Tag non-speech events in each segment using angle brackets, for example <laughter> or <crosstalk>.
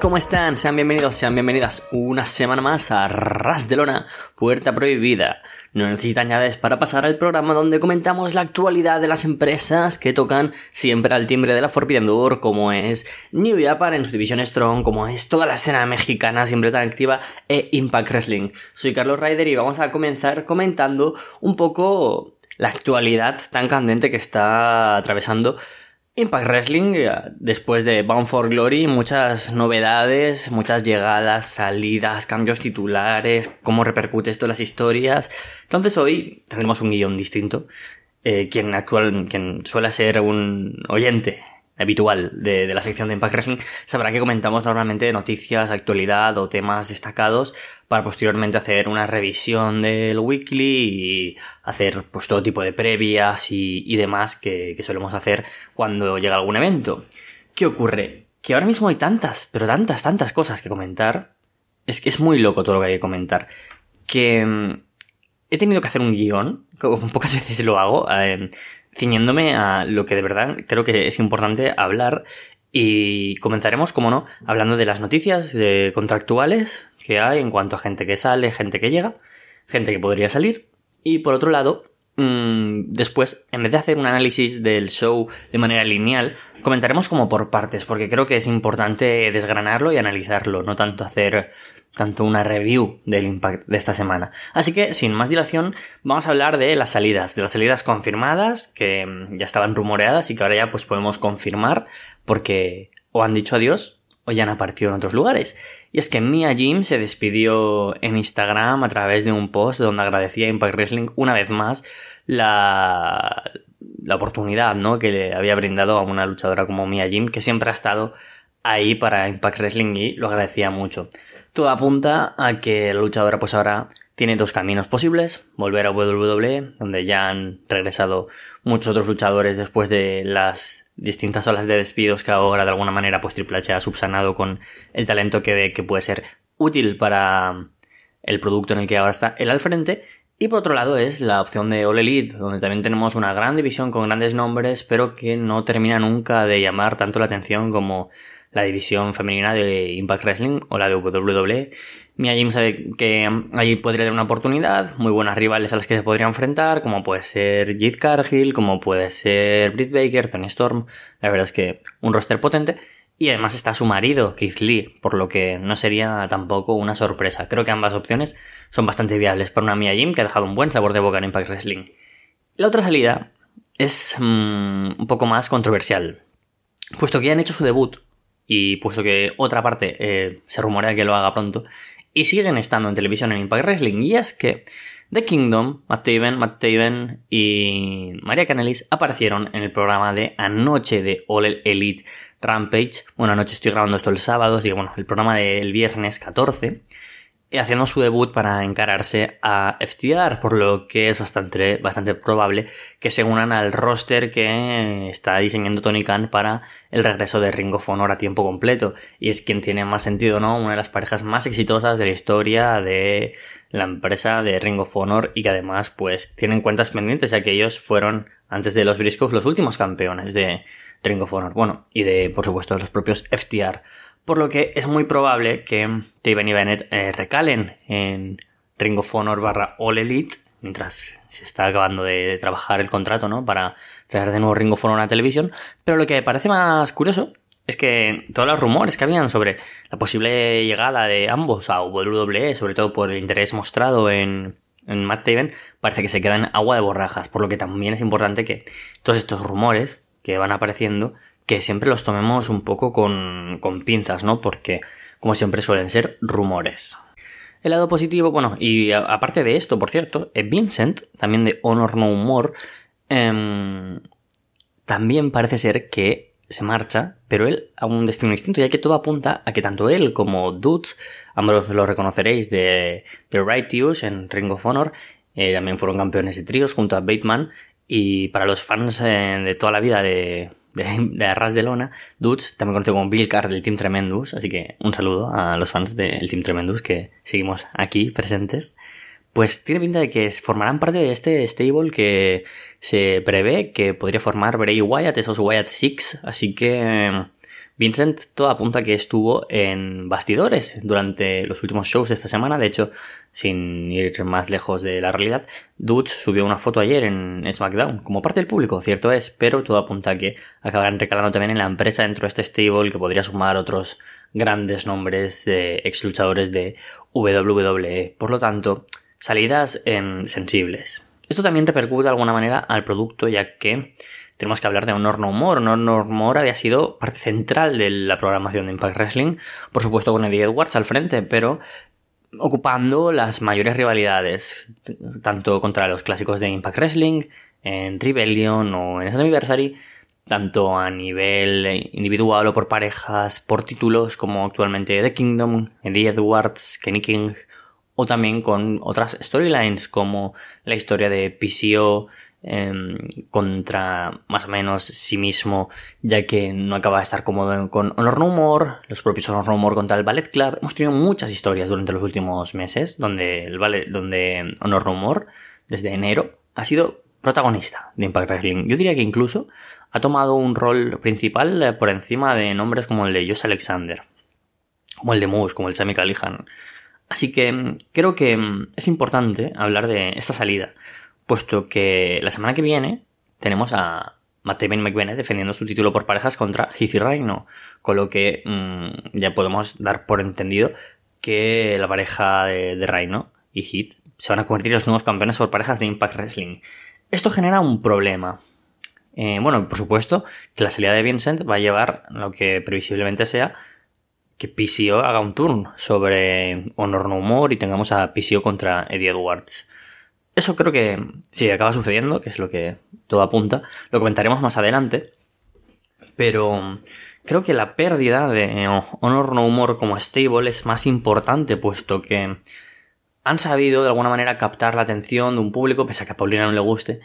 ¿cómo están? Sean bienvenidos, sean bienvenidas una semana más a Ras de Lona, Puerta Prohibida. No necesitan llaves para pasar al programa donde comentamos la actualidad de las empresas que tocan siempre al timbre de la Forbidden Door, como es New Japan en su división Strong, como es toda la escena mexicana siempre tan activa, e Impact Wrestling. Soy Carlos Ryder y vamos a comenzar comentando un poco la actualidad tan candente que está atravesando Impact Wrestling, eh, después de Bound for Glory, muchas novedades, muchas llegadas, salidas, cambios titulares, cómo repercute esto en las historias. Entonces hoy tendremos un guion distinto. Eh, quien, actual, quien suele ser un oyente habitual de, la sección de Impact Wrestling, sabrá que comentamos normalmente noticias, actualidad o temas destacados para posteriormente hacer una revisión del weekly y hacer pues todo tipo de previas y, demás que, solemos hacer cuando llega algún evento. ¿Qué ocurre? Que ahora mismo hay tantas, pero tantas, tantas cosas que comentar. Es que es muy loco todo lo que hay que comentar. Que mm, he tenido que hacer un guion, como pocas <laughs> veces lo hago, eh, ciñéndome a lo que de verdad creo que es importante hablar y comenzaremos, como no, hablando de las noticias contractuales que hay en cuanto a gente que sale, gente que llega, gente que podría salir. Y por otro lado, mm, después, en vez de hacer un análisis del show de manera lineal, comentaremos como por partes, porque creo que es importante desgranarlo y analizarlo, no tanto hacer tanto una review del Impact de esta semana. Así que, sin más dilación, vamos a hablar de las salidas, de las salidas confirmadas, que mm, ya estaban rumoreadas y que ahora ya pues podemos confirmar porque o han dicho adiós o ya han aparecido en otros lugares. Y es que Mia Jim se despidió en Instagram a través de un post donde agradecía a Impact Wrestling una vez más la, la oportunidad ¿no? que le había brindado a una luchadora como Mia Jim, que siempre ha estado ahí para Impact Wrestling y lo agradecía mucho. Todo apunta a que la luchadora pues ahora tiene dos caminos posibles, volver a WWE, donde ya han regresado muchos otros luchadores después de las distintas olas de despidos que ahora de alguna manera pues Triple H ha subsanado con el talento que ve que puede ser útil para el producto en el que ahora está él al frente. Y por otro lado es la opción de All Elite, donde también tenemos una gran división con grandes nombres, pero que no termina nunca de llamar tanto la atención como la división femenina de Impact Wrestling o la de WWE. Mia Jim sabe que allí podría tener una oportunidad, muy buenas rivales a las que se podría enfrentar, como puede ser Jade Cargill, como puede ser Britt Baker, Tony Storm. La verdad es que un roster potente. Y además está su marido, Keith Lee, por lo que no sería tampoco una sorpresa. Creo que ambas opciones son bastante viables para una Mia Jim que ha dejado un buen sabor de boca en Impact Wrestling. La otra salida es mm, un poco más controversial, puesto que ya han hecho su debut y puesto que otra parte eh, se rumorea que lo haga pronto, y siguen estando en televisión en Impact Wrestling, y es que The Kingdom, Matt Taven, y María Canelis aparecieron en el programa de anoche de All Elite Rampage. Bueno, anoche estoy grabando esto el sábado, así que bueno, el programa del viernes 14 haciendo su debut para encararse a FTR, por lo que es bastante, bastante probable que se unan al roster que está diseñando Tony Khan para el regreso de Ring of Honor a tiempo completo. Y es quien tiene más sentido, ¿no? Una de las parejas más exitosas de la historia de la empresa de Ring of Honor y que además, pues, tienen cuentas pendientes, ya que ellos fueron, antes de los Briscoes, los últimos campeones de Ring of Honor. Bueno, y de, por supuesto, los propios FTR por lo que es muy probable que Taven y Bennett eh, recalen en Ring of Honor barra All Elite, mientras se está acabando de, trabajar el contrato, ¿no? Para traer de nuevo Ring of Honor a la televisión. Pero lo que parece más curioso es que todos los rumores que habían sobre la posible llegada de ambos a WWE, sobre todo por el interés mostrado en, en Matt Taven, parece que se quedan agua de borrajas, por lo que también es importante que todos estos rumores que van apareciendo que siempre los tomemos un poco con, con pinzas, ¿no? Porque, como siempre, suelen ser rumores. El lado positivo, bueno, y aparte de esto, por cierto, eh, Vincent, también de Honor No More, em, también parece ser que se marcha, pero él a un destino distinto, ya que todo apunta a que tanto él como Dudes, ambos lo reconoceréis de, The Righteous en Ring of Honor, eh, también fueron campeones de tríos junto a Bateman, y para los fans eh, de toda la vida de, de, Arras de Lona, Dudes, también conocido como Bill Carr del Team Tremendous, así que un saludo a los fans del Team Tremendous que seguimos aquí presentes. Pues tiene pinta de que formarán parte de este stable que se prevé que podría formar Bray Wyatt, esos Wyatt Six, así que Vincent todo apunta que estuvo en bastidores durante los últimos shows de esta semana. De hecho, sin ir más lejos de la realidad, Dutch subió una foto ayer en SmackDown como parte del público, cierto es, pero todo apunta que acabarán recalando también en la empresa dentro de este stable que podría sumar otros grandes nombres de ex luchadores de WWE. Por lo tanto, salidas en sensibles. Esto también repercute de alguna manera al producto, ya que tenemos que hablar de Honor No More. Honor No More había sido parte central de la programación de Impact Wrestling, por supuesto con Eddie Edwards al frente, pero ocupando las mayores rivalidades, tanto contra los clásicos de Impact Wrestling, en Rebellion o en Anniversary, tanto a nivel individual o por parejas, por títulos como actualmente The Kingdom, Eddie Edwards, Kenny King, o también con otras storylines como la historia de PCO em, contra más o menos sí mismo, ya que no acaba de estar cómodo con Honor No More, los propios Honor No More contra el Ballet Club. Hemos tenido muchas historias durante los últimos meses donde, el ballet, donde Honor No More, desde enero, ha sido protagonista de Impact Wrestling. Yo diría que incluso ha tomado un rol principal eh, por encima de nombres como el de Josh Alexander, como el de Moose, como el de Sammy Callihan. Así que mm, creo que mm, es importante hablar de esta salida, puesto que la semana que viene tenemos a Damon McBennett defendiendo su título por parejas contra Heath y Rhino, con lo que mm, ya podemos dar por entendido que la pareja de, de y Heath se van a convertir en los nuevos campeones por parejas de Impact Wrestling. Esto genera un problema. Eh, bueno, por supuesto que la salida de Vincent va a llevar lo que previsiblemente sea que PCO haga un turn sobre Honor No More y tengamos a PCO contra Eddie Edwards. Eso creo que sí acaba sucediendo, que es lo que todo apunta. Lo comentaremos más adelante. Pero creo que la pérdida de Honor No More como stable es más importante, puesto que han sabido de alguna manera captar la atención de un público, pese a que a Paulina no le guste,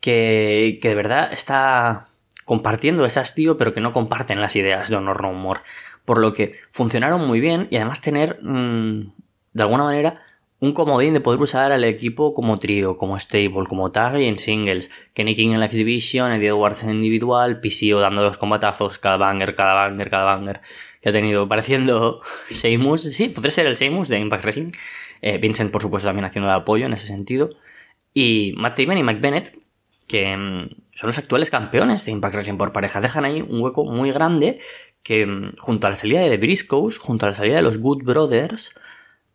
que, que de verdad está compartiendo ese hastío, pero que no comparten las ideas de Honor No More por lo que funcionaron muy bien y además tener, mm, de alguna manera, un comodín de poder usar al equipo como trío, como stable, como tag y en singles. Kenny King en la X-Division, Eddie Edwards en individual, PCO dando los combatazos, cada banger, cada banger, cada banger que ha tenido, pareciendo <laughs> Sheamus, sí, podría ser el Sheamus de Impact Wrestling. Eh, Vincent, por supuesto, también haciendo de apoyo en ese sentido. Y Matt Damon y Mike Bennett, que mm, son los actuales campeones de Impact Wrestling por pareja, dejan ahí un hueco muy grande que mm, junto a la salida de Briscoes, junto a la salida de los Good Brothers,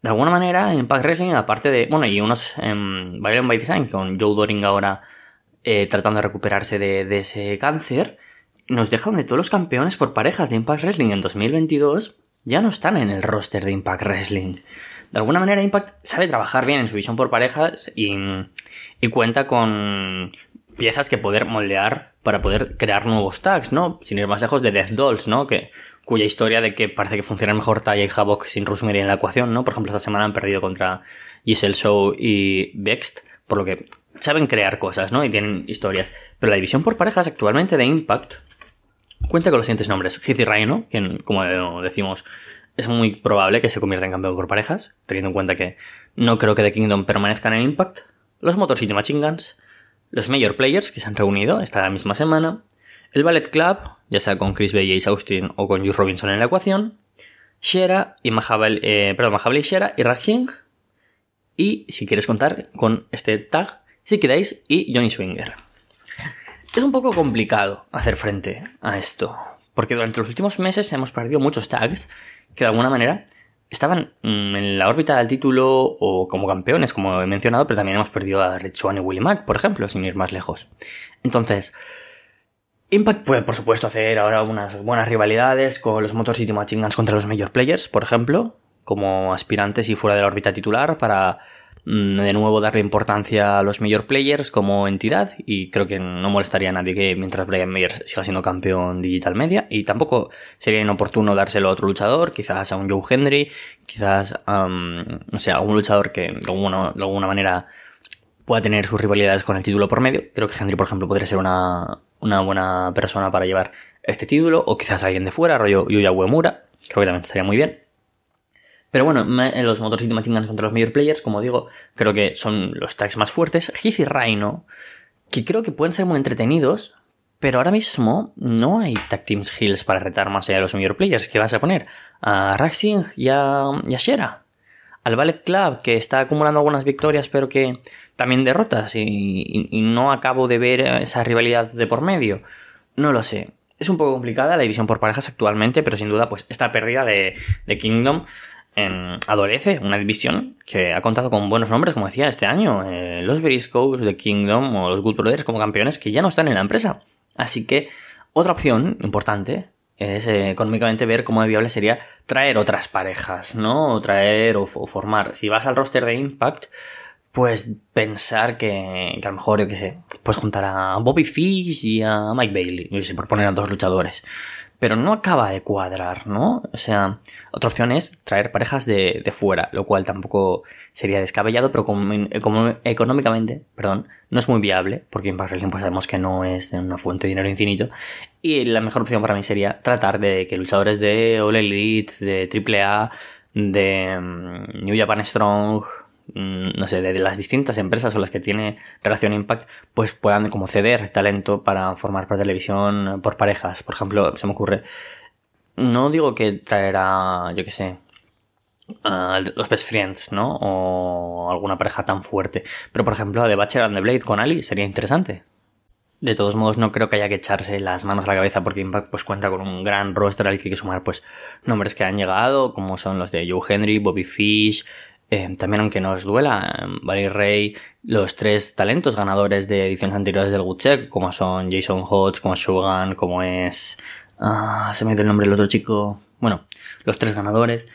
de alguna manera Impact Wrestling, aparte de, bueno, y unos eh, Violent by Design, con Joe Doring ahora eh, tratando de recuperarse de, ese cáncer, nos deja donde todos los campeones por parejas de Impact Wrestling en 2022 ya no están en el roster de Impact Wrestling. De alguna manera Impact sabe trabajar bien en su visión por parejas y, y cuenta con piezas que poder moldear para poder crear nuevos tags, ¿no? Sin ir más lejos de Death Dolls, ¿no? Que, cuya historia de que parece que funciona mejor Taya y Havoc sin Rosemary en la ecuación, ¿no? Por ejemplo, esta semana han perdido contra Giselle Show y Vext, por lo que saben crear cosas, ¿no? Y tienen historias. Pero la división por parejas actualmente de Impact cuenta con los siguientes nombres. Heath y Rhino, quien, como decimos, es muy probable que se convierta en campeón por parejas, teniendo en cuenta que no creo que The Kingdom permanezcan en Impact. Los Motor City Machine Guns, los Major Players que se han reunido esta misma semana, el Ballet Club, ya sea con Chris Bay y Ace Austin o con Juice Robinson en la ecuación, Shera y Mahabal, eh, perdón, Shera y Rajing, y si quieres contar con este tag, si queráis, y Johnny Swinger. Es un poco complicado hacer frente a esto, porque durante los últimos meses hemos perdido muchos tags que de alguna manera estaban mm, en la órbita del título o como campeones, como he mencionado, pero también hemos perdido a Rich Swann y Willie Mack, por ejemplo, sin ir más lejos. Entonces, Impact puede, por supuesto, hacer ahora unas buenas rivalidades con los Motor City Machine Guns contra los Major Players, por ejemplo, como aspirantes y fuera de la órbita titular para Mm, de nuevo darle importancia a los major players como entidad y creo que no molestaría a nadie que mientras Brian Mayer siga siendo campeón digital media y tampoco sería inoportuno dárselo a otro luchador, quizás a un Joe Henry, quizás no a algún luchador que de alguna, de alguna manera pueda tener sus rivalidades con el título por medio. Creo que Henry, por ejemplo, podría ser una, una buena persona para llevar este título o quizás alguien de fuera, rollo Yuya Uemura, creo que también estaría muy bien. Pero bueno, los Motor City Machine contra los Major Players, como digo, creo que son los tags más fuertes. Heath y Rhino, que creo que pueden ser muy entretenidos, Pero ahora mismo no hay tag teams heels para retar más allá de los major players. ¿Qué vas a poner? ¿A Raxing y a, y a? ¿Al Ballet Club, que está acumulando algunas victorias, pero que también derrotas? Y, y no acabo de ver esa rivalidad de por medio. No lo sé. Es un poco complicada la división por parejas actualmente, pero sin duda, pues esta pérdida de, de Kingdom em, adolece una división que ha contado con buenos nombres, como decía, este año. Eh, los Briscoes de Kingdom o los Good Brothers como campeones que ya no están en la empresa. Así que otra opción importante es eh, económicamente ver cómo de viable sería traer otras parejas, ¿no? O traer o, formar. Si vas al roster de Impact, pues pensar que, que a lo mejor, yo qué sé, pues juntar a Bobby Fish y a Mike Bailey, sé, por poner a dos luchadores pero no acaba de cuadrar, ¿no? O sea, otra opción es traer parejas de, de fuera, lo cual tampoco sería descabellado, pero como, económicamente, perdón, no es muy viable, porque Impact Wrestling pues sabemos que no es una fuente de dinero infinito, y la mejor opción para mí sería tratar de que luchadores de All Elite, de AAA, de mm, New Japan Strong, no sé, de las distintas empresas con las que tiene relación Impact, pues puedan como ceder talento para formar de televisión por parejas. Por ejemplo, se me ocurre, no digo que traerá, yo qué sé, los Best Friends, ¿no? O alguna pareja tan fuerte. Pero por ejemplo, The Bachelor and the Blade con Ali sería interesante. De todos modos, no creo que haya que echarse las manos a la cabeza porque Impact pues cuenta con un gran roster al que hay que sumar pues nombres que han llegado, como son los de Joe Henry, Bobby Fish, eh, también, aunque nos duela, Valley Ray, los tres talentos ganadores de ediciones anteriores del Good Check, como son Jason Hodge, como Shogun, como es. Ah, se me dio el nombre del otro chico. Bueno, los tres ganadores.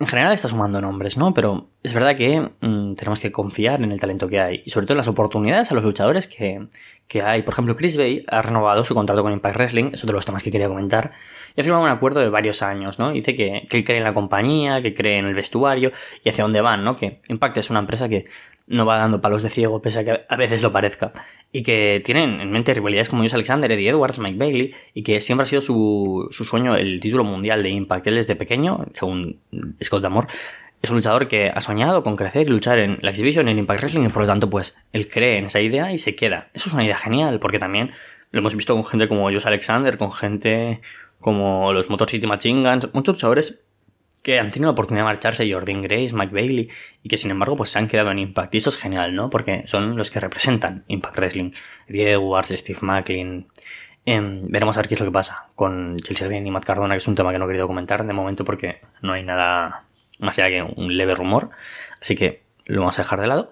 En general está sumando nombres, ¿no? Pero es verdad que mm, tenemos que confiar en el talento que hay y sobre todo en las oportunidades a los luchadores que, que hay. Por ejemplo, Chris Bay ha renovado su contrato con Impact Wrestling, es otro de los temas que quería comentar, y ha firmado un acuerdo de varios años, ¿no? Dice que, que él cree en la compañía, que cree en el vestuario y hacia dónde van, ¿no? Que Impact es una empresa que no va dando palos de ciego, pese a que a veces lo parezca. Y que tienen en mente rivalidades como Josh Alexander, Eddie Edwards, Mike Bailey, y que siempre ha sido su, su sueño el título mundial de Impact. Él desde pequeño, según Scott Damore, es un luchador que ha soñado con crecer y luchar en la exhibition en Impact Wrestling y por lo tanto pues él cree en esa idea y se queda. Eso es una idea genial porque también lo hemos visto con gente como Josh Alexander, con gente como los Motor City Machine Guns, muchos luchadores que han tenido la oportunidad de marcharse, Jordan Grace, Mike Bailey, y que sin embargo pues se han quedado en Impact. Y eso es genial, ¿no? Porque son los que representan Impact Wrestling. Eddie Edwards, Steve Macklin. Em, veremos a ver qué es lo que pasa con Chelsea Green y Matt Cardona, que es un tema que no he querido comentar de momento porque no hay nada más allá que un leve rumor, así que lo vamos a dejar de lado.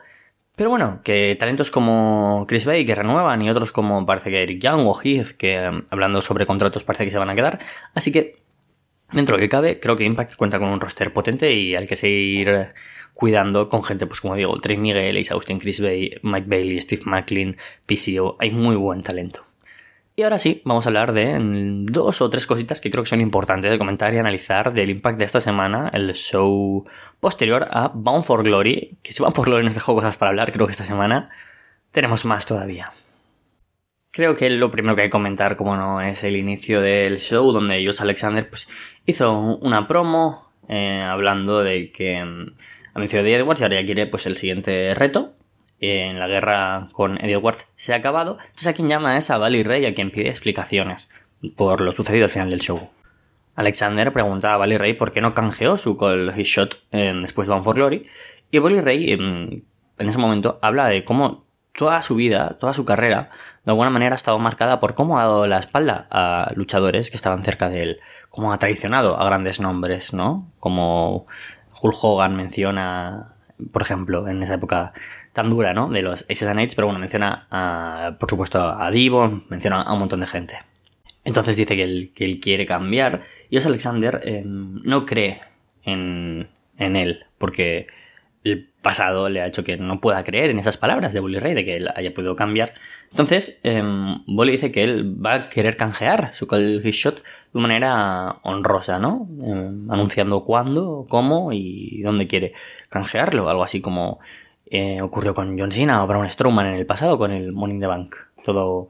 Pero bueno, que talentos como Chris Bay que renuevan y otros como parece que Eric Young o Heath que em, hablando sobre contratos parece que se van a quedar. Así que dentro de que cabe, creo que Impact cuenta con un roster potente y hay que seguir cuidando con gente, pues como digo, Trey Miguel, Ace Austin, Chris Bay, Mike Bailey, Steve McLean, PCO. Hay muy buen talento. Y ahora sí, vamos a hablar de dos o tres cositas que creo que son importantes de comentar y analizar del impact de esta semana, el show posterior a Bound for Glory, que si Bound for Glory nos dejó cosas para hablar, creo que esta semana tenemos más todavía. Creo que lo primero que hay que comentar, como no, es el inicio del show, donde Josh Alexander pues, hizo una promo eh, hablando de que mm, vencido de Edwards y ahora ya quiere pues, el siguiente reto, en la guerra con Eddie Edwards se ha acabado. Entonces a quien llama es a Valley Rey a quien pide explicaciones por lo sucedido al final del show. Alexander pregunta a Valley Rey por qué no canjeó su call his shot eh, después de One for Glory. Y Valley Rey en, en ese momento habla de cómo toda su vida, toda su carrera, de alguna manera ha estado marcada por cómo ha dado la espalda a luchadores que estaban cerca de él, cómo ha traicionado a grandes nombres, ¿no? Como Hulk Hogan menciona por ejemplo, en esa época tan dura, ¿no? De los Aces and pero bueno, menciona, a, por supuesto, a Divo, menciona a un montón de gente. Entonces dice que él, que quiere cambiar y Os Alexander em, no cree en, en él, porque el pasado le ha hecho que no pueda creer en esas palabras de Bully Ray, de que él haya podido cambiar. Entonces, eh, dice que él va a querer canjear su call his shot de manera honrosa, ¿no? Em, anunciando cuándo, cómo y dónde quiere canjearlo. Algo así como eh, ocurrió con John Cena o Braun Strowman en el pasado con el Morning the Bank. Todo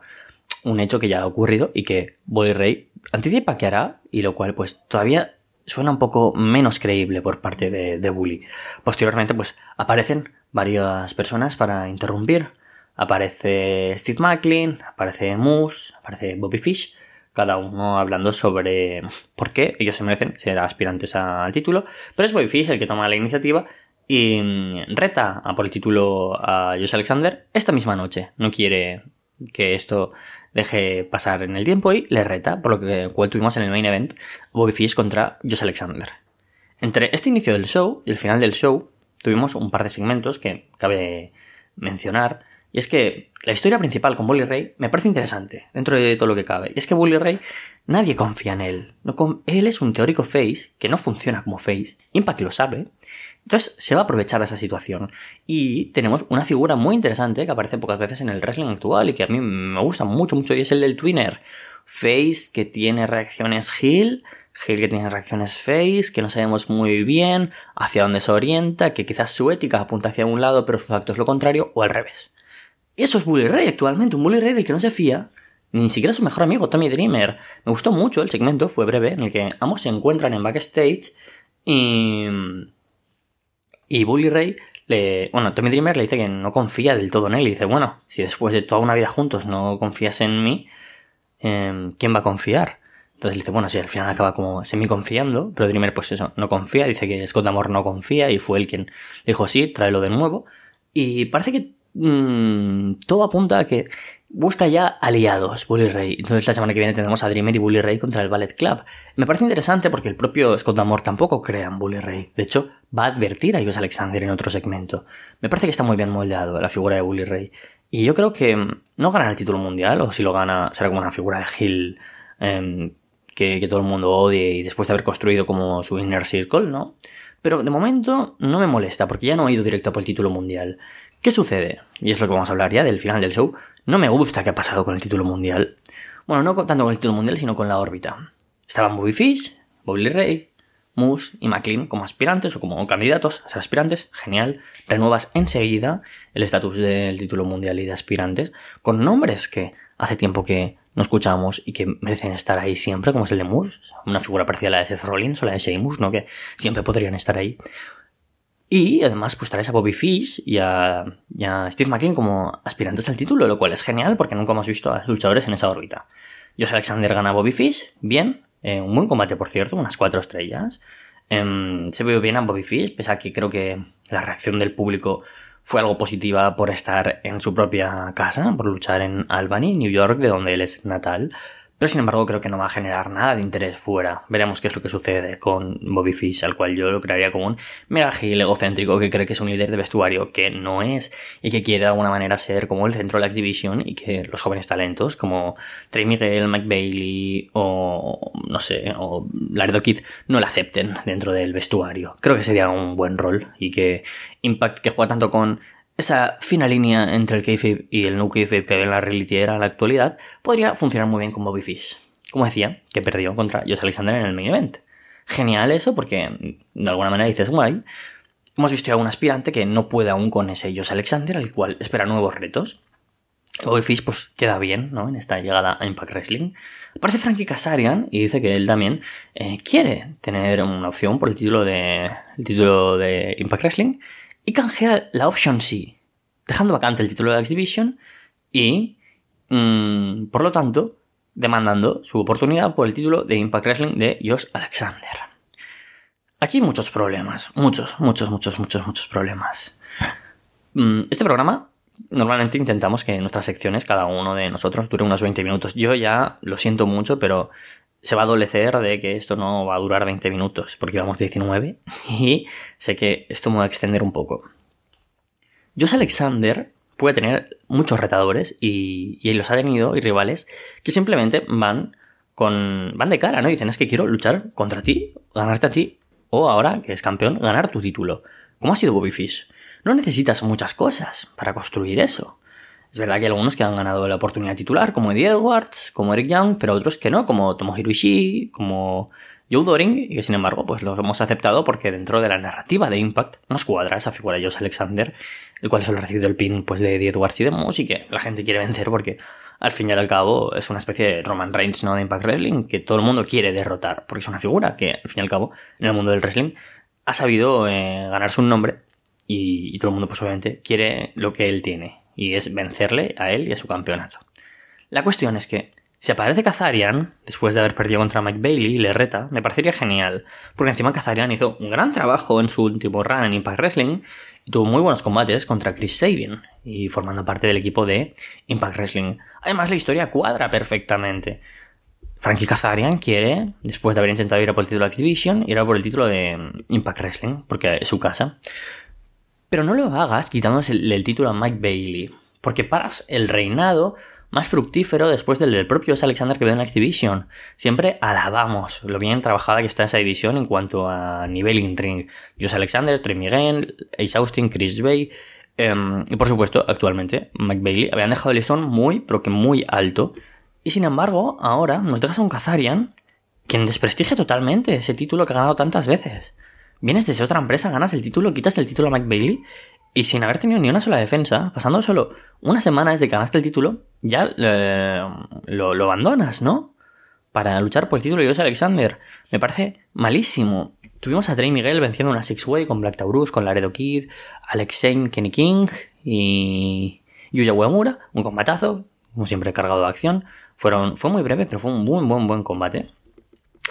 un hecho que ya ha ocurrido y que Bully Ray anticipa que hará y lo cual pues todavía suena un poco menos creíble por parte de, de Bully. Posteriormente, pues aparecen varias personas para interrumpir Aparece Steve Macklin, aparece Moose, aparece Bobby Fish, cada uno hablando sobre por qué ellos se merecen ser aspirantes al título, pero es Bobby Fish el que toma la iniciativa y mm, reta a por el título a Josh Alexander esta misma noche. No quiere que esto deje pasar en el tiempo y le reta, por lo que cual tuvimos en el main event Bobby Fish contra Josh Alexander. Entre este inicio del show y el final del show tuvimos un par de segmentos que cabe mencionar. Y es que la historia principal con Bully Ray me parece interesante, dentro de todo lo que cabe. Y es que Bully Ray, nadie confía en él. No él es un teórico face que no funciona como face. Impact lo sabe. Entonces se va a aprovechar de esa situación. Y tenemos una figura muy interesante que aparece pocas veces en el wrestling actual y que a mí me gusta mucho, mucho, y es el del Twinner. Face que tiene reacciones heel, heel que tiene reacciones face, que no sabemos muy bien hacia dónde se orienta, que quizás su ética apunta hacia un lado pero sus actos lo contrario, o al revés. Eso es Bully Ray actualmente, un Bully Ray del que no se fía, ni siquiera su mejor amigo, Tommy Dreamer. Me gustó mucho el segmento, fue breve, en el que ambos se encuentran en backstage y y Bully Ray le. Bueno, Tommy Dreamer le dice que no confía del todo en él. Y dice, bueno, si después de toda una vida juntos no confías en mí, em, ¿quién va a confiar? Entonces le dice, bueno, si al final acaba como semi confiando, pero Dreamer, pues eso, no confía. Dice que Scott Amor no confía y fue él quien le dijo, sí, tráelo de nuevo. Y parece que mmm, todo apunta a que busca ya aliados, Bully Ray. Entonces la semana que viene tendremos a Dreamer y Bully Ray contra el Ballet Club. Me parece interesante porque el propio Scott Amor tampoco crea en Bully Ray. De hecho, va a advertir a Josh Alexander en otro segmento. Me parece que está muy bien moldeado la figura de Bully Ray. Y yo creo que mm, no gana el título mundial, o si lo gana será como una figura de Hill em, que, que todo el mundo odie y después de haber construido como su inner circle, ¿no? Pero de momento no me molesta porque ya no ha ido directo por el título mundial. ¿Qué sucede? Y es lo que vamos a hablar ya del final del show. No me gusta qué ha pasado con el título mundial. Bueno, no tanto con el título mundial, sino con la órbita. Estaban Bobby Fish, Bobby Ray, Moose y McLean como aspirantes o como candidatos a ser aspirantes. Genial. Renuevas enseguida el estatus del título mundial y de aspirantes con nombres que hace tiempo que no escuchamos y que merecen estar ahí siempre, como es el de Moose. Una figura parecida a la de Seth Rollins o la de Sheamus, ¿no? Que siempre podrían estar ahí. Y además, pues traes a Bobby Fish y a, Steve McLean como aspirantes al título, lo cual es genial porque nunca hemos visto a luchadores en esa órbita. Josh Alexander gana a Bobby Fish, bien, eh, un buen combate por cierto, unas cuatro estrellas. Em, se ve bien a Bobby Fish, pese a que creo que la reacción del público fue algo positiva por estar en su propia casa, por luchar en Albany, New York, de donde él es natal. Pero sin embargo creo que no va a generar nada de interés fuera. Veremos qué es lo que sucede con Bobby Fish, al cual yo lo crearía como un mega gil egocéntrico que cree que es un líder de vestuario, que no es, y que quiere de alguna manera ser como el centro de la exhibición y que los jóvenes talentos como Trey Miguel, Mike Bailey o no sé, o Laredo Kid no le acepten dentro del vestuario. Creo que sería un buen rol y que Impact que juega tanto con esa fina línea entre el kayfabe y el no kayfabe que en la reality era la actualidad podría funcionar muy bien con Bobby Fish. Como decía, que perdió contra Josh Alexander en el main event. Genial eso porque de alguna manera dices, guay, hemos visto a un aspirante que no puede aún con ese Josh Alexander, al cual espera nuevos retos. Bobby Fish pues queda bien, ¿no? En esta llegada a Impact Wrestling. Aparece Frankie Kazarian y dice que él también eh, quiere tener una opción por el título de, el título de Impact Wrestling y canjea la opción sí, dejando vacante el título de X Division y, mm, por lo tanto, demandando su oportunidad por el título de Impact Wrestling de Josh Alexander. Aquí muchos problemas, muchos, muchos, muchos, muchos, muchos problemas. Mm, este programa normalmente intentamos que nuestras secciones, cada uno de nosotros, dure unos 20 minutos. Yo ya lo siento mucho, pero se va a adolecer de que esto no va a durar 20 minutos, porque vamos 19 <laughs> y sé que esto me va a extender un poco. Josh Alexander puede tener muchos retadores y, y los ha tenido y rivales que simplemente van con van de cara, ¿no? Y dicen, es que quiero luchar contra ti, ganarte a ti, o ahora que es campeón, ganar tu título. ¿Cómo ha sido Bobby Fish? No necesitas muchas cosas para construir eso. Es verdad que hay algunos que han ganado la oportunidad titular, como Eddie Edwards, como Eric Young, pero otros que no, como Tomohiro Ishii, como Joe Doring, y que sin embargo, pues los hemos aceptado porque dentro de la narrativa de Impact nos cuadra esa figura de Josh Alexander, el cual solo ha recibido el pin pues, de Eddie Edwards y de Moose, y que la gente quiere vencer porque al fin y al cabo es una especie de Roman Reigns ¿no? de Impact Wrestling que todo el mundo quiere derrotar, porque es una figura que al fin y al cabo en el mundo del wrestling ha sabido eh, ganarse un nombre y, y todo el mundo pues obviamente quiere lo que él tiene y es vencerle a él y a su campeonato. La cuestión es que si aparece Kazarian, después de haber perdido contra Mike Bailey y le reta, me parecería genial, porque encima Kazarian hizo un gran trabajo en su último run en Impact Wrestling y tuvo muy buenos combates contra Chris Sabin y formando parte del equipo de Impact Wrestling. Además, la historia cuadra perfectamente. Frankie Kazarian quiere, después de haber intentado ir a por el título de Activision, ir a por el título de Impact Wrestling, porque es su casa. Pero no lo hagas quitándose el, título a Mike Bailey, porque paras el reinado más fructífero después del del propio Alexander que ve en Activision. Siempre alabamos lo bien trabajada que está esa división en cuanto a nivel in-ring. Josh Alexander, Trey Miguel, Ace Austin, Chris Bay. Em, y por supuesto, actualmente, Mike Bailey habían dejado el listón muy, pero que muy alto. Y sin embargo, ahora nos dejas a un Kazarian quien desprestigia totalmente ese título que ha ganado tantas veces. Vienes desde otra empresa, ganas el título, quitas el título a Mike Bailey y sin haber tenido ni una sola defensa, pasando solo una semana desde que ganaste el título, ya eh, lo, abandonas, ¿no? Para luchar por el título de Jose Alexander. Me parece malísimo. Tuvimos a Trey Miguel venciendo una Six-Way con Black Taurus, con Laredo Kid, Alex Kenny King y Yuya Uemura. Un combatazo, como siempre cargado de acción. Fueron, fue muy breve, pero fue un buen, buen, buen combate.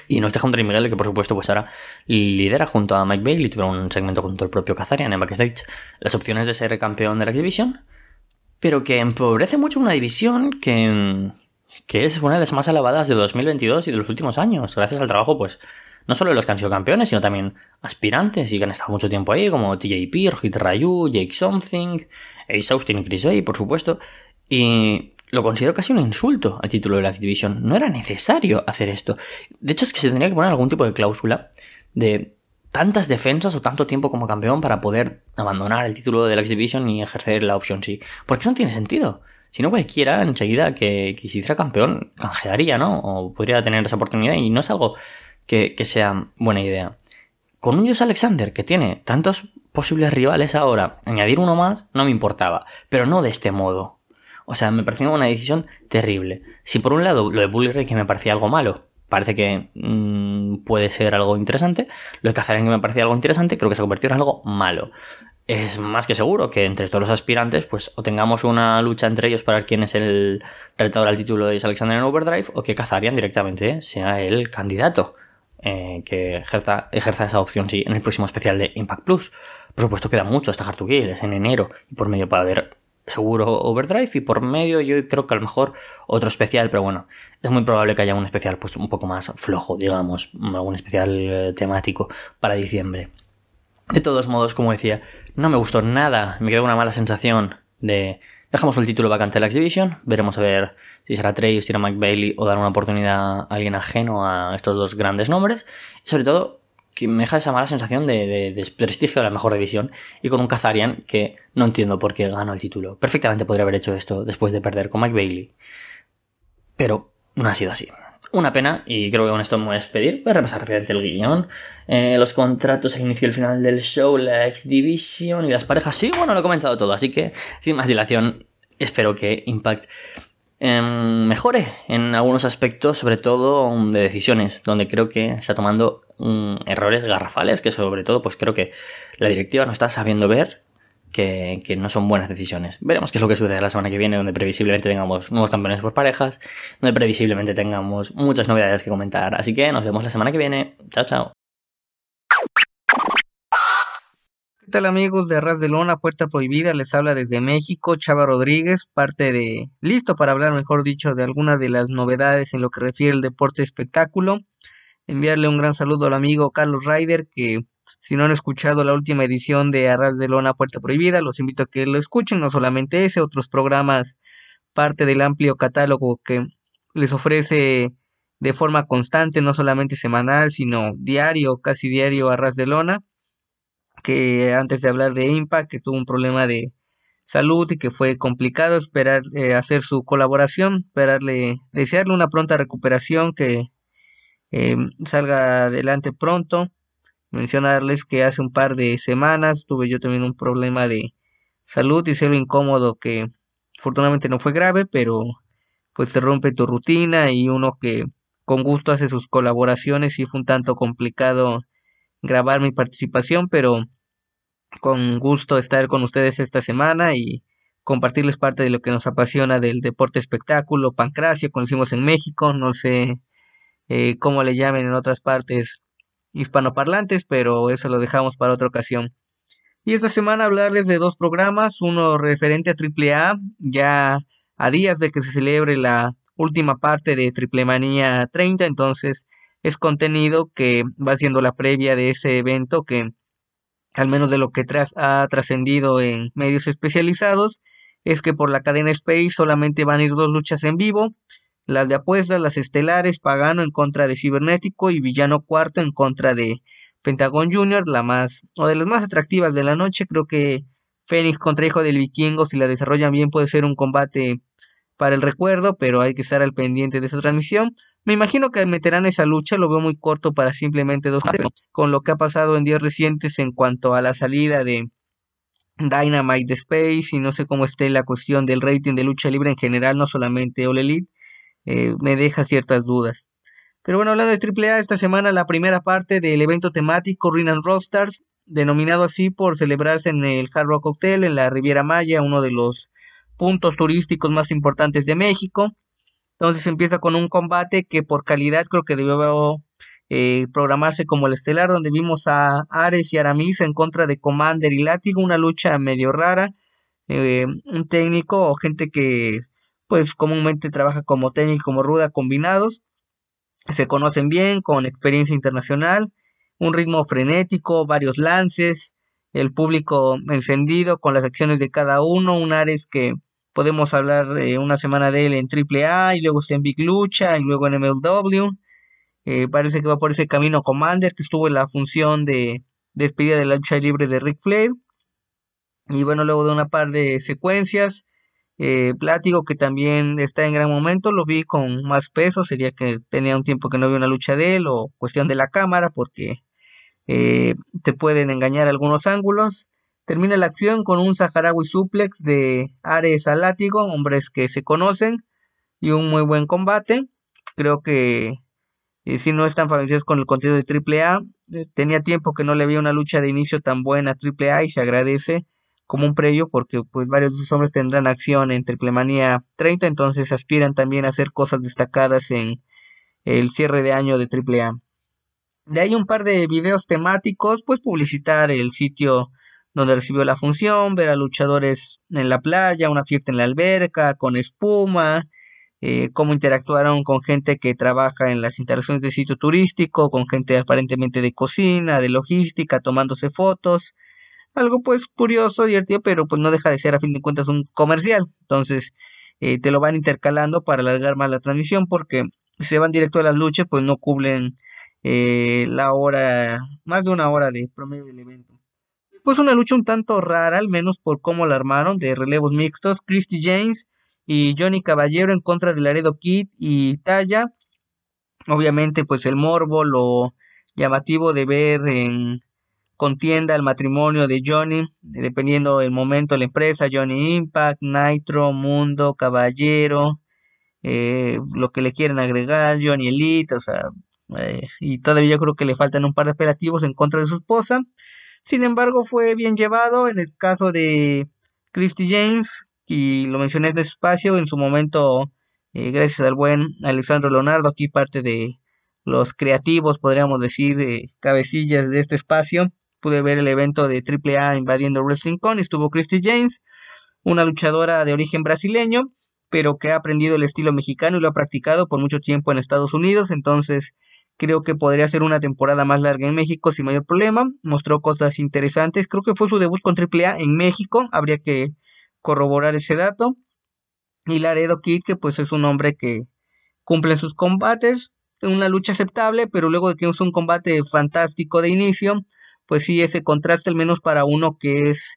Y nos deja un Trey Miguel que, por supuesto, pues ahora lidera junto a Mike Bailey. Tuvieron un segmento junto al propio Kazarian en backstage las opciones de ser campeón de la exhibición. Pero que empobrece mucho una división que, que es una de las más alabadas de 2022 y de los últimos años. Gracias al trabajo, pues, no solo de los que han sido campeones, sino también aspirantes y que han estado mucho tiempo ahí, como TJP, Rojit Rayu, Jake Something, Ace Austin y Chris Bay, por supuesto. Y lo considero casi un insulto al título de la Activision. No era necesario hacer esto. De hecho, es que se tendría que poner algún tipo de cláusula de tantas defensas o tanto tiempo como campeón para poder abandonar el título de la Activision y ejercer la opción sí. Porque no tiene sentido. Si no cualquiera enseguida que, quisiera campeón canjearía, ¿no? O podría tener esa oportunidad y no es algo que, que sea buena idea. Con un Josh Alexander que tiene tantos posibles rivales ahora, añadir uno más no me importaba, pero no de este modo. O sea, me pareció una decisión terrible. Si por un lado lo de Bully Ray que me parecía algo malo, parece que mm, puede ser algo interesante, lo de Kazarian que me parecía algo interesante, creo que se convirtió en algo malo. Es más que seguro que entre todos los aspirantes, pues o tengamos una lucha entre ellos para ver quién es el retador al título de Alexander en Overdrive, o que Kazarian directamente sea el candidato eh, que ejerza, ejerza, esa opción sí en el próximo especial de Impact Plus. Por supuesto, queda mucho hasta Hard to Kill, es en enero, y por medio para ver seguro Overdrive y por medio yo creo que a lo mejor otro especial, pero bueno, es muy probable que haya un especial pues un poco más flojo, digamos, algún especial eh, temático para diciembre. De todos modos, como decía, no me gustó nada, me quedó una mala sensación de dejamos el título vacante de la Exhibition, veremos a ver si será Trey, si será Mike Bailey o dar una oportunidad a alguien ajeno a estos dos grandes nombres y sobre todo que me deja esa mala sensación de, desprestigio de la mejor división y con un Kazarian que no entiendo por qué ganó el título. Perfectamente podría haber hecho esto después de perder con Mike Bailey. Pero no ha sido así. Una pena, y creo que con esto me voy a despedir. Voy a repasar rápidamente el guion. Eh, los contratos, el inicio y el final del show, la X-Division y las parejas. Sí, bueno, lo he comentado todo, así que sin más dilación, espero que Impact Em, mejore en algunos aspectos, sobre todo um, de decisiones, donde creo que está tomando um, errores garrafales, que sobre todo pues creo que la directiva no está sabiendo ver que, que, no son buenas decisiones. Veremos qué es lo que sucede la semana que viene, donde previsiblemente tengamos nuevos campeones por parejas, donde previsiblemente tengamos muchas novedades que comentar. Así que nos vemos la semana que viene. Chao, chao. ¿Qué tal amigos de Arras de Lona, Puerta Prohibida? Les habla desde México Chava Rodríguez, parte de, listo para hablar, mejor dicho, de algunas de las novedades en lo que refiere al deporte espectáculo. Enviarle un gran saludo al amigo Carlos Ryder, que si no han escuchado la última edición de Arras de Lona, Puerta Prohibida, los invito a que lo escuchen, no solamente ese, otros programas, parte del amplio catálogo que les ofrece de forma constante, no solamente semanal, sino diario, casi diario Arras de Lona que antes de hablar de Impact, que tuvo un problema de salud y que fue complicado esperar eh, hacer su colaboración, esperarle, desearle una pronta recuperación, que eh, salga adelante pronto. Mencionarles que hace un par de semanas tuve yo también un problema de salud y ser incómodo que afortunadamente no fue grave, pero pues se rompe tu rutina y uno que con gusto hace sus colaboraciones y fue un tanto complicado grabar mi participación, pero con gusto estar con ustedes esta semana y compartirles parte de lo que nos apasiona del deporte espectáculo, pancracio, conocimos en México, no sé eh, cómo le llamen en otras partes hispanoparlantes, pero eso lo dejamos para otra ocasión. Y esta semana hablarles de dos programas, uno referente a AAA, ya a días de que se celebre la última parte de Triple Manía 30, entonces es contenido que va siendo la previa de ese evento que al menos de lo que ha trascendido en medios especializados, es que por la cadena Space solamente van a ir dos luchas en vivo, las de apuestas, las estelares, Pagano en contra de Cibernético y Villano Cuarto en contra de Pentagon Junior, la más, o de las más atractivas de la noche, creo que Fénix contra Hijo del Vikingo, si la desarrollan bien puede ser un combate para el recuerdo, pero hay que estar al pendiente de esa transmisión. Me imagino que meterán esa lucha, lo veo muy corto para simplemente dos con lo que ha pasado en días recientes en cuanto a la salida de Dynamite Space y no sé cómo esté la cuestión del rating de lucha libre en general, no solamente All Elite, eh, me deja ciertas dudas. Pero bueno, hablando de AAA, esta semana la primera parte del evento temático Ring and Rockstars, denominado así por celebrarse en el Hard Rock Hotel en la Riviera Maya, uno de los puntos turísticos más importantes de México. Entonces empieza con un combate que por calidad creo que debió eh, programarse como el estelar, donde vimos a Ares y Aramis en contra de Commander y Látigo, una lucha medio rara. Eh, un técnico o gente que pues comúnmente trabaja como técnico como ruda combinados. Se conocen bien, con experiencia internacional, un ritmo frenético, varios lances, el público encendido con las acciones de cada uno, un Ares que podemos hablar de una semana de él en AAA y luego está en Big Lucha y luego en MLW. Eh, parece que va por ese camino Commander que estuvo en la función de despedida de la lucha libre de Ric Flair. Y bueno, luego de una par de secuencias, eh, que también está en gran momento, lo vi con más peso, sería que tenía un tiempo que no vi una lucha de él o cuestión de la cámara porque eh, te pueden engañar algunos ángulos. Termina la acción con un saharaui suplex de Ares al látigo, hombres que se conocen y un muy buen combate. Creo que eh, si no están familiarizados con el contenido de AAA, tenía tiempo que no le había una lucha de inicio tan buena a AAA y se agradece como un previo porque pues varios de esos hombres tendrán acción en Triplemanía 30, entonces aspiran también a hacer cosas destacadas en el cierre de año de AAA. De ahí un par de videos temáticos, pues publicitar el sitio donde recibió la función, ver a luchadores en la playa, una fiesta en la alberca, con espuma, eh, cómo interactuaron con gente que trabaja en las instalaciones de sitio turístico, con gente aparentemente de cocina, de logística, tomándose fotos, algo pues curioso, divertido, pero pues no deja de ser a fin de cuentas un comercial. Entonces eh, te lo van intercalando para alargar más la transmisión porque si se van directo a las luchas pues no cubren eh, la hora, más de una hora de promedio del evento. Después una lucha un tanto rara, al menos por cómo la armaron, de relevos mixtos, Christy James y Johnny Caballero en contra de Laredo Kid y Talla. Obviamente pues el morbo, lo llamativo de ver en contienda el matrimonio de Johnny, dependiendo del momento de la empresa, Johnny Impact, Nitro, Mundo, Caballero, eh, lo que le quieren agregar, Johnny Elite, o sea, eh, y todavía yo creo que le faltan un par de operativos en contra de su esposa. Sin embargo, fue bien llevado en el caso de Christy James, y lo mencioné en espacio, en su momento, eh, gracias al buen Alexandro Leonardo, aquí parte de los creativos, podríamos decir, cabecillas de este espacio, pude ver el evento de AAA invadiendo Wrestling Con, estuvo Christy James, una luchadora de origen brasileño, pero que ha aprendido el estilo mexicano y lo ha practicado por mucho tiempo en Estados Unidos, entonces creo que podría ser una temporada más larga en México sin mayor problema, mostró cosas interesantes, creo que fue su debut con AAA en México, habría que corroborar ese dato, y Laredo Kid, que pues es un hombre que cumple sus combates, una lucha aceptable, pero luego de que es un combate fantástico de inicio, pues sí, ese contraste al menos para uno que es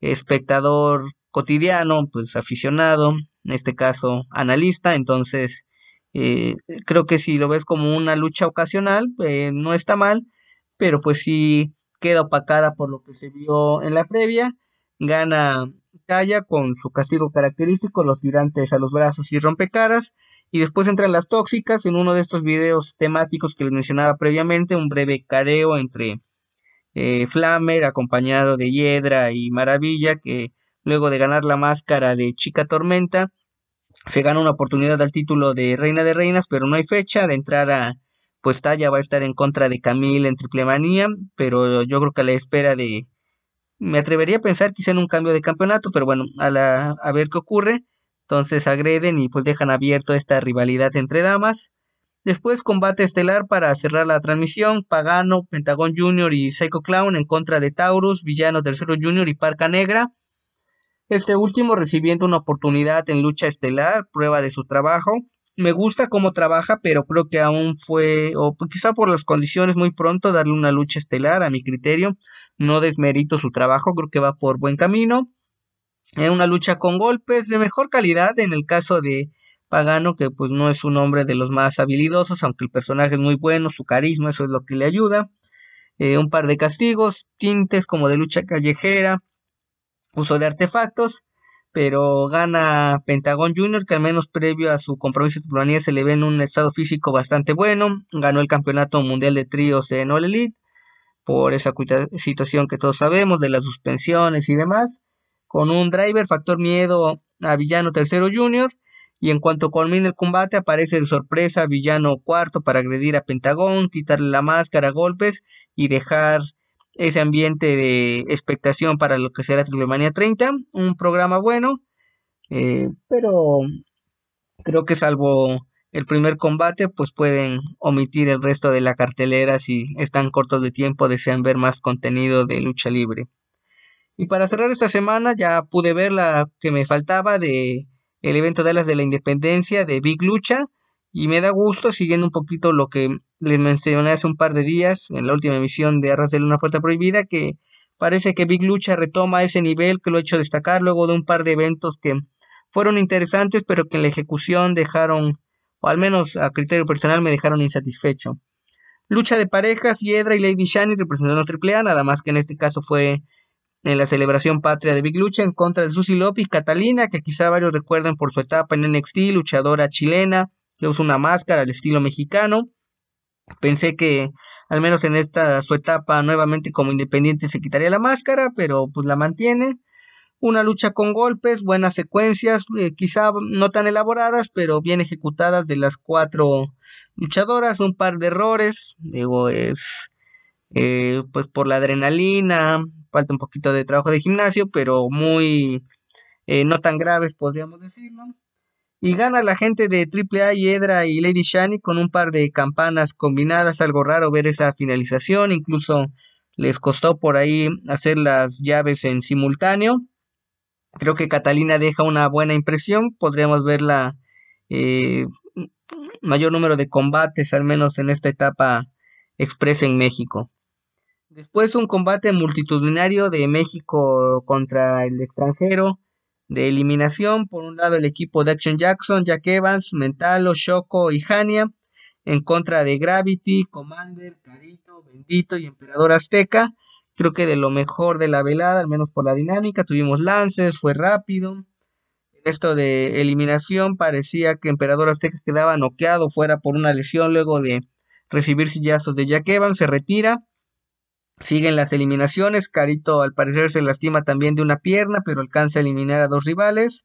espectador cotidiano, pues aficionado, en este caso analista, entonces eh, creo que si lo ves como una lucha ocasional, eh, no está mal, pero pues sí queda opacada por lo que se vio en la previa, gana Talla con su castigo característico, los tirantes a los brazos y rompecaras, y después entran las tóxicas en uno de estos videos temáticos que les mencionaba previamente, un breve careo entre eh, Flamer acompañado de Hiedra y Maravilla que luego de ganar la máscara de Chica Tormenta, se gana una oportunidad al título de Reina de Reinas, pero no hay fecha. De entrada, pues Taya va a estar en contra de Camille en Triple Manía, pero yo creo que a la espera de. Me atrevería a pensar quizá en un cambio de campeonato, pero bueno, a, la, a ver qué ocurre. Entonces agreden y pues dejan abierto esta rivalidad entre damas. Después combate estelar para cerrar la transmisión, Pagano, Pentagon Jr. y Psycho Clown en contra de Taurus, Villano Tercero Jr. y Parca Negra. Este último recibiendo una oportunidad en lucha estelar, prueba de su trabajo. Me gusta cómo trabaja, pero creo que aún fue, o quizá por las condiciones muy pronto, darle una lucha estelar a mi criterio. No desmerito su trabajo, creo que va por buen camino. Es una lucha con golpes de mejor calidad en el caso de Pagano, que pues no es un hombre de los más habilidosos, aunque el personaje es muy bueno, su carisma, eso es lo que le ayuda. Eh, un par de castigos, tintes como de lucha callejera, uso de artefactos, pero gana Pentagon Jr., que al menos previo a su compromiso de planilla se le ve en un estado físico bastante bueno. Ganó el campeonato mundial de tríos en All Elite, por esa situación que todos sabemos de las suspensiones y demás. Con un driver, factor miedo a Villano Tercero Jr., y en cuanto culmina el combate aparece de sorpresa Villano Cuarto para agredir a Pentagón, quitarle la máscara, golpes y dejar ese ambiente de expectación para lo que será Triplemania 30. Un programa bueno, eh, pero creo que salvo el primer combate, pues pueden omitir el resto de la cartelera si están cortos de tiempo, desean ver más contenido de lucha libre. Y para cerrar esta semana ya pude ver la que me faltaba de el evento de las de la independencia de Big Lucha y me da gusto siguiendo un poquito lo que les mencioné hace un par de días en la última emisión de Arras de una Puerta Prohibida que parece que Big Lucha retoma ese nivel que lo he hecho destacar luego de un par de eventos que fueron interesantes pero que en la ejecución dejaron o al menos a criterio personal me dejaron insatisfecho. Lucha de parejas, Hiedra y Lady Shani representando AAA, nada más que en este caso fue en la celebración patria de Big Lucha en contra de Susie López Catalina, que quizá varios recuerden por su etapa en NXT, luchadora chilena, que usa una máscara al estilo mexicano. Pensé que al menos en esta su etapa nuevamente como independiente se quitaría la máscara, pero pues la mantiene. Una lucha con golpes, buenas secuencias, eh, quizá no tan elaboradas, pero bien ejecutadas de las cuatro luchadoras, un par de errores, digo, es eh, pues por la adrenalina, falta un poquito de trabajo de gimnasio, pero muy eh, no tan graves, podríamos decirlo. Y gana la gente de AAA, Hiedra y Lady Shani con un par de campanas combinadas, algo raro ver esa finalización, incluso les costó por ahí hacer las llaves en simultáneo. Creo que Catalina deja una buena impresión, podríamos verla eh, mayor número de combates, al menos en esta etapa expresa en México. Después un combate multitudinario de México contra el extranjero de eliminación. Por un lado el equipo de Action Jackson, Jack Evans, Mentalo, Shoko y Hania. En contra de Gravity, Commander, Carito, Bendito y Emperador Azteca. Creo que de lo mejor de la velada, al menos por la dinámica. Tuvimos lances, fue rápido. En esto de eliminación parecía que Emperador Azteca quedaba noqueado fuera por una lesión luego de recibir sillazos de Jack Evans. Se retira Siguen las eliminaciones. Carito al parecer se lastima también de una pierna, pero alcanza a eliminar a dos rivales.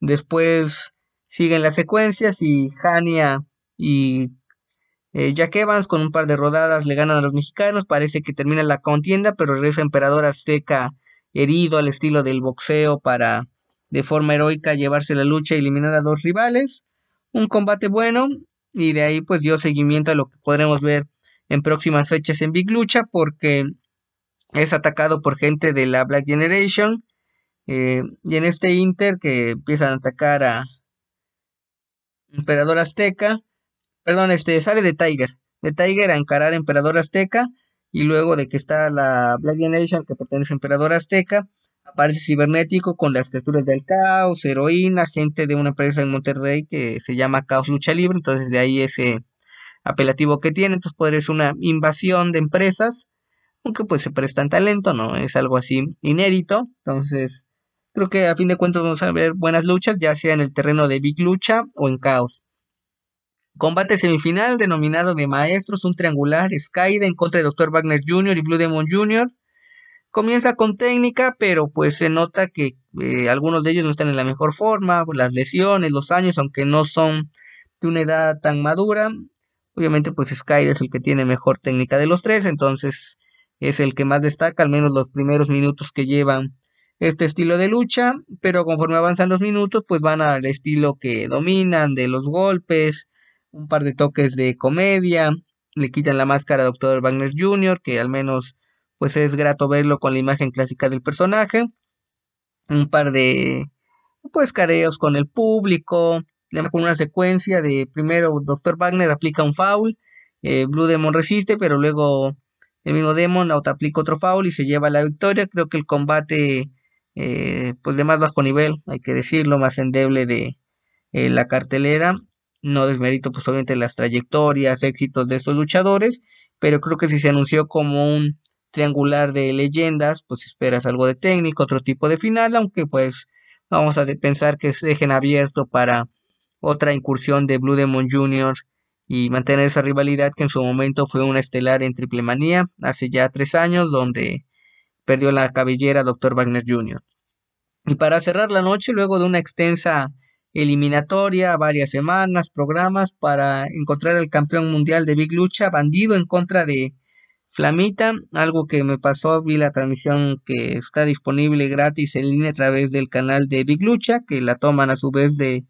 Después siguen las secuencias y Hania y eh, Jack Evans con un par de rodadas le ganan a los mexicanos. Parece que termina la contienda, pero regresa Emperador Azteca herido al estilo del boxeo para de forma heroica llevarse la lucha y eliminar a dos rivales. Un combate bueno y de ahí pues dio seguimiento a lo que podremos ver en próximas fechas en Big Lucha porque es atacado por gente de la Black Generation eh, y en este Inter que empiezan a atacar a Emperador Azteca perdón este sale de Tiger de Tiger a encarar a Emperador Azteca y luego de que está la Black Generation que pertenece a Emperador Azteca aparece Cibernético con las criaturas del caos, heroína, gente de una empresa en Monterrey que se llama Caos Lucha Libre, entonces de ahí ese apelativo que tiene, entonces podría ser una invasión de empresas, aunque pues se prestan talento, ¿no? Es algo así inédito, entonces creo que a fin de cuentas vamos a ver buenas luchas, ya sea en el terreno de Big Lucha o en Caos. Combate semifinal denominado de Maestros, un triangular, Skyde en contra de Dr. Wagner Jr. y Blue Demon Jr. Comienza con técnica, pero pues se nota que eh, algunos de ellos no están en la mejor forma, las lesiones, los años, aunque no son de una edad tan madura. Obviamente, pues Sky es el que tiene mejor técnica de los tres, entonces es el que más destaca, al menos los primeros minutos que llevan este estilo de lucha, pero conforme avanzan los minutos, pues van al estilo que dominan, de los golpes, un par de toques de comedia, le quitan la máscara a Dr. Wagner Jr., que al menos pues es grato verlo con la imagen clásica del personaje, un par de pues careos con el público, con una secuencia de primero Dr. Wagner aplica un foul, eh, Blue Demon resiste, pero luego el mismo Demon aplica otro foul y se lleva la victoria. Creo que el combate eh, pues de más bajo nivel, hay que decirlo, más endeble de eh, la cartelera. No desmerito pues obviamente las trayectorias, éxitos de estos luchadores, pero creo que si se anunció como un triangular de leyendas, pues esperas algo de técnico, otro tipo de final, aunque pues vamos a pensar que se dejen abierto para otra incursión de Blue Demon Jr. y mantener esa rivalidad que en su momento fue una estelar en Triple Manía hace ya tres años, donde perdió la cabellera Dr. Wagner Jr. Y para cerrar la noche, luego de una extensa eliminatoria, varias semanas, programas para encontrar el campeón mundial de Big Lucha, bandido en contra de Flamita, algo que me pasó, vi la transmisión que está disponible gratis en línea a través del canal de Big Lucha, que la toman a su vez de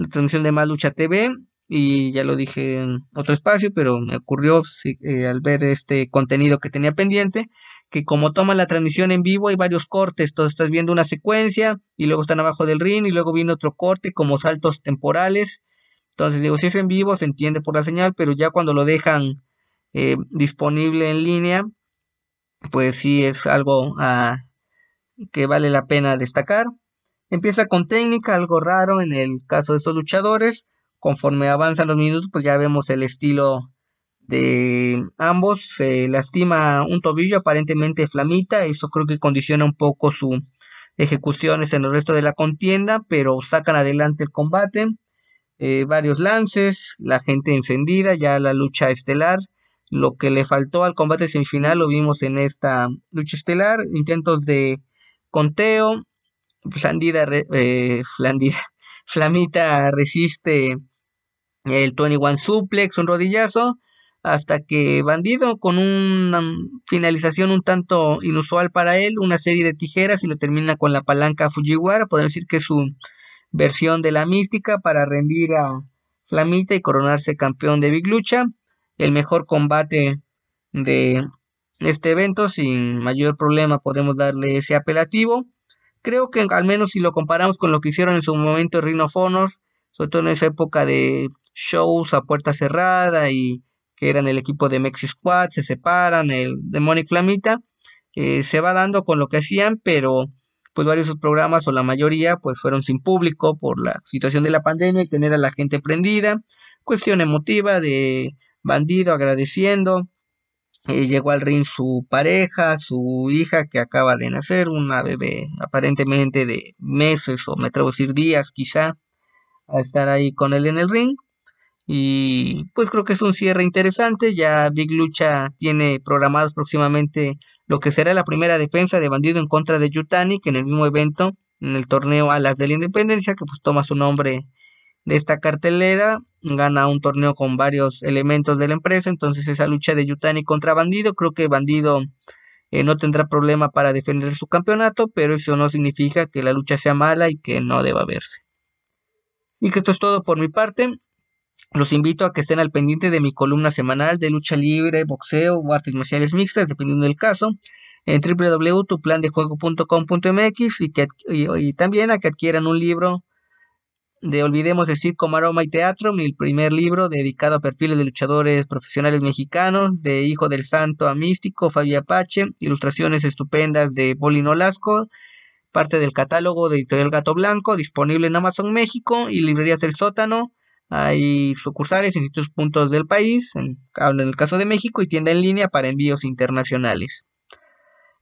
la transmisión de Más Lucha TV, y ya lo dije en otro espacio, pero me ocurrió eh, al ver este contenido que tenía pendiente, que como toman la transmisión en vivo hay varios cortes, entonces estás viendo una secuencia y luego están abajo del ring y luego viene otro corte como saltos temporales. Entonces digo, si es en vivo se entiende por la señal, pero ya cuando lo dejan eh, disponible en línea, pues sí es algo ah, que vale la pena destacar. Empieza con técnica, algo raro en el caso de estos luchadores. Conforme avanzan los minutos, pues ya vemos el estilo de ambos. Se lastima un tobillo aparentemente flamita. Eso creo que condiciona un poco su ejecuciones en el resto de la contienda, pero sacan adelante el combate. Eh, varios lances, la gente encendida, ya la lucha estelar. Lo que le faltó al combate semifinal lo vimos en esta lucha estelar. Intentos de conteo. Flandida, eh, <laughs> Flamita resiste el 21 suplex, un rodillazo hasta que Bandido, con una finalización un tanto inusual para él, una serie de tijeras y lo termina con la palanca Fujiwara, podemos decir que es su versión de la mística para rendir a Flamita y coronarse campeón de Big Lucha, el mejor combate de este evento, sin mayor problema podemos darle ese apelativo. Creo que al menos si lo comparamos con lo que hicieron en su momento Rhino of Honor, sobre todo en esa época de shows a puerta cerrada y que eran el equipo de Mexi Squad, se separan, el Demonic Flamita, eh, se va dando con lo que hacían, pero pues varios de sus programas o la mayoría pues fueron sin público por la situación de la pandemia y tener a la gente prendida, cuestión emotiva de bandido agradeciendo, eh, llegó al ring su pareja, su hija que acaba de nacer, una bebé aparentemente de meses o me atrevo a decir días quizá, a estar ahí con él en el ring. Y pues creo que es un cierre interesante. Ya Big Lucha tiene programados próximamente lo que será la primera defensa de Bandido en contra de Yutani, que en el mismo evento, en el torneo Alas de la Independencia, que pues toma su nombre de esta cartelera, gana un torneo con varios elementos de la empresa. Entonces esa lucha de Yutani contra Bandido, creo que Bandido eh, no tendrá problema para defender su campeonato, pero eso no significa que la lucha sea mala y que no deba verse. Y que esto es todo por mi parte. Los invito a que estén al pendiente de mi columna semanal de lucha libre, boxeo o artes marciales mixtas, dependiendo del caso, en www.tuplandejuego.com.mx y, que, y, también a que adquieran un libro de Olvidemos el Circo, Maroma y Teatro, mi primer libro dedicado a perfiles de luchadores profesionales mexicanos, de Hijo del Santo a Místico, Fabio Apache, ilustraciones estupendas de Bolino Lasco, parte del catálogo de Editorial Gato Blanco, disponible en Amazon México y librerías del sótano hay sucursales en distintos puntos del país, en, en el caso de México, y tienda en línea para envíos internacionales.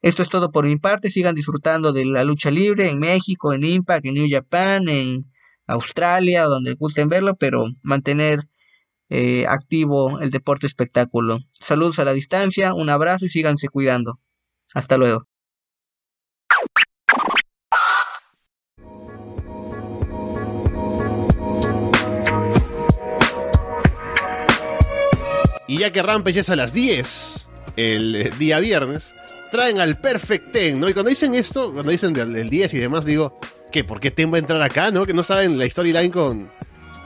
Esto es todo por mi parte. Sigan disfrutando de la lucha libre en México, en Impact, en New Japan, en Australia o donde gusten verlo, pero mantener eh, activo el deporte espectáculo. Saludos a la distancia, un abrazo y síganse cuidando. Hasta luego. Y ya que Rampage es a las 10, el eh, día viernes, traen al Perfect Ten, ¿no? Y cuando dicen esto, cuando dicen del, del 10 y demás, digo, ¿qué? ¿Por qué Ten va a entrar acá, no? Que no saben la storyline con,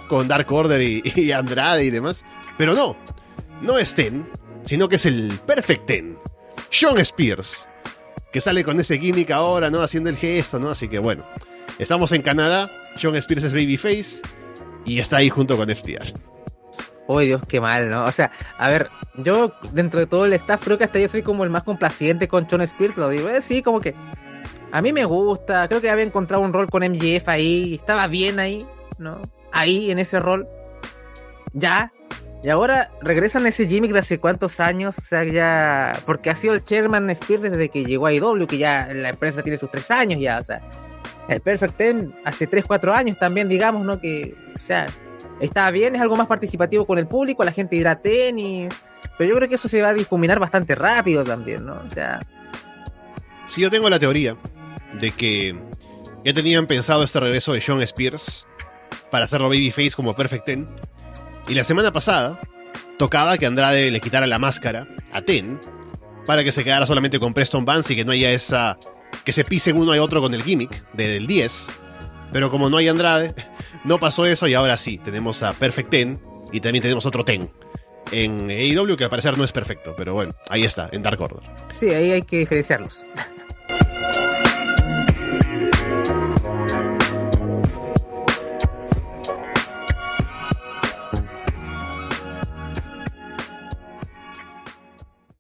con Dark Order y, Andrade y demás. Pero no, no es Ten, sino que es el Perfect Ten. Sean Spears, que sale con ese gimmick ahora, ¿no? Haciendo el gesto, ¿no? Así que bueno, estamos en Canadá, Sean Spears es Babyface y está ahí junto con FTR. Uy, Dios, qué mal, ¿no? O sea, a ver, yo dentro de todo el staff creo que hasta yo soy como el más complaciente con Sean Spears, lo digo, eh, sí, como que a mí me gusta, creo que había encontrado un rol con MJF ahí, estaba bien ahí, ¿no? Ahí, en ese rol. Ya. Y ahora regresan a ese gimmick de hace cuántos años, o sea, ya... Porque ha sido el chairman Spears desde que llegó a IW, que ya la empresa tiene sus tres años ya, o sea... El Perfect Ten hace 3, 4 años también, digamos, ¿no? Que, o sea, está bien, es algo más participativo con el público, la gente dirá ten y... Pero yo creo que eso se va a difuminar bastante rápido también, ¿no? O sea... Sí, yo tengo la teoría de que ya tenían pensado este regreso de Sean Spears para hacerlo Babyface como Perfect Ten. Y la semana pasada tocaba que Andrade le quitara la máscara a Ten para que se quedara solamente con Preston Vance y que no haya esa... que se pisen uno a otro con el gimmick del 10. Pero como no hay Andrade, <laughs> no pasó eso y ahora sí, tenemos a Perfect Ten y también tenemos otro Ten en AEW que al parecer no es perfecto, pero bueno, ahí está, en Dark Order. Sí, ahí hay que diferenciarlos. <laughs>